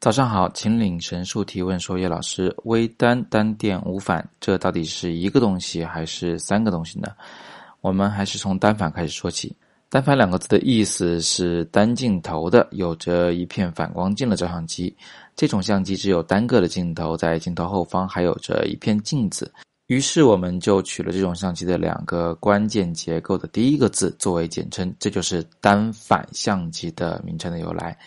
早上好，请领神术提问说：“叶老师，微单单电无反，这到底是一个东西还是三个东西呢？”我们还是从单反开始说起。单反两个字的意思是单镜头的，有着一片反光镜的照相机。这种相机只有单个的镜头，在镜头后方还有着一片镜子。于是我们就取了这种相机的两个关键结构的第一个字作为简称，这就是单反相机的名称的由来。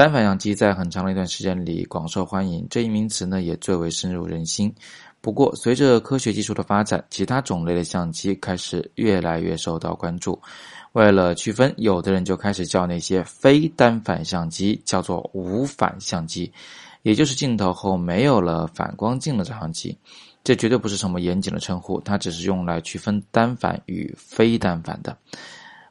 单反相机在很长的一段时间里广受欢迎，这一名词呢也最为深入人心。不过，随着科学技术的发展，其他种类的相机开始越来越受到关注。为了区分，有的人就开始叫那些非单反相机叫做无反相机，也就是镜头后没有了反光镜的照相机。这绝对不是什么严谨的称呼，它只是用来区分单反与非单反的。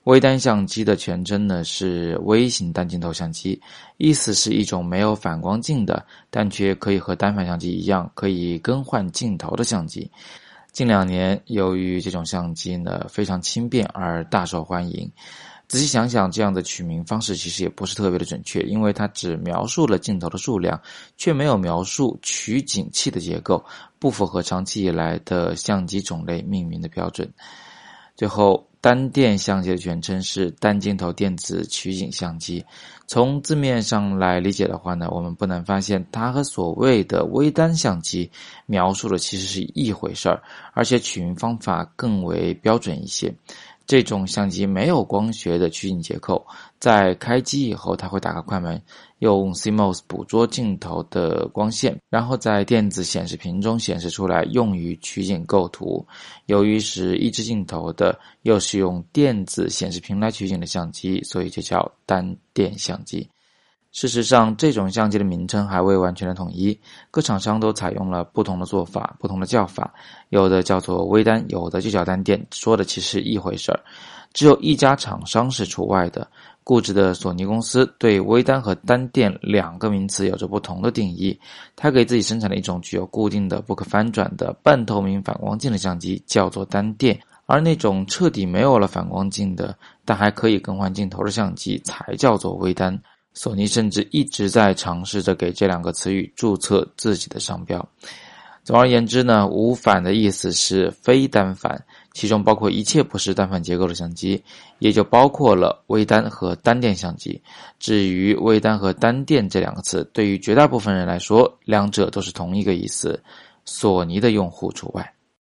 微单相机的全称呢是微型单镜头相机，意思是一种没有反光镜的，但却可以和单反相机一样可以更换镜头的相机。近两年，由于这种相机呢非常轻便而大受欢迎。仔细想想，这样的取名方式其实也不是特别的准确，因为它只描述了镜头的数量，却没有描述取景器的结构，不符合长期以来的相机种类命名的标准。最后。单电相机的全称是单镜头电子取景相机。从字面上来理解的话呢，我们不难发现，它和所谓的微单相机描述的其实是一回事儿，而且取名方法更为标准一些。这种相机没有光学的取景结构，在开机以后，它会打开快门，用 CMOS 捕捉镜头的光线，然后在电子显示屏中显示出来，用于取景构图。由于是一只镜头的，又是用电子显示屏来取景的相机，所以就叫单电相机。事实上，这种相机的名称还未完全的统一，各厂商都采用了不同的做法、不同的叫法，有的叫做微单，有的就叫单电，说的其实一回事儿。只有一家厂商是除外的，固执的索尼公司对微单和单电两个名词有着不同的定义。它给自己生产了一种具有固定的、不可翻转的半透明反光镜的相机叫做单电，而那种彻底没有了反光镜的，但还可以更换镜头的相机才叫做微单。索尼甚至一直在尝试着给这两个词语注册自己的商标。总而言之呢，无反的意思是非单反，其中包括一切不是单反结构的相机，也就包括了微单和单电相机。至于微单和单电这两个词，对于绝大部分人来说，两者都是同一个意思，索尼的用户除外。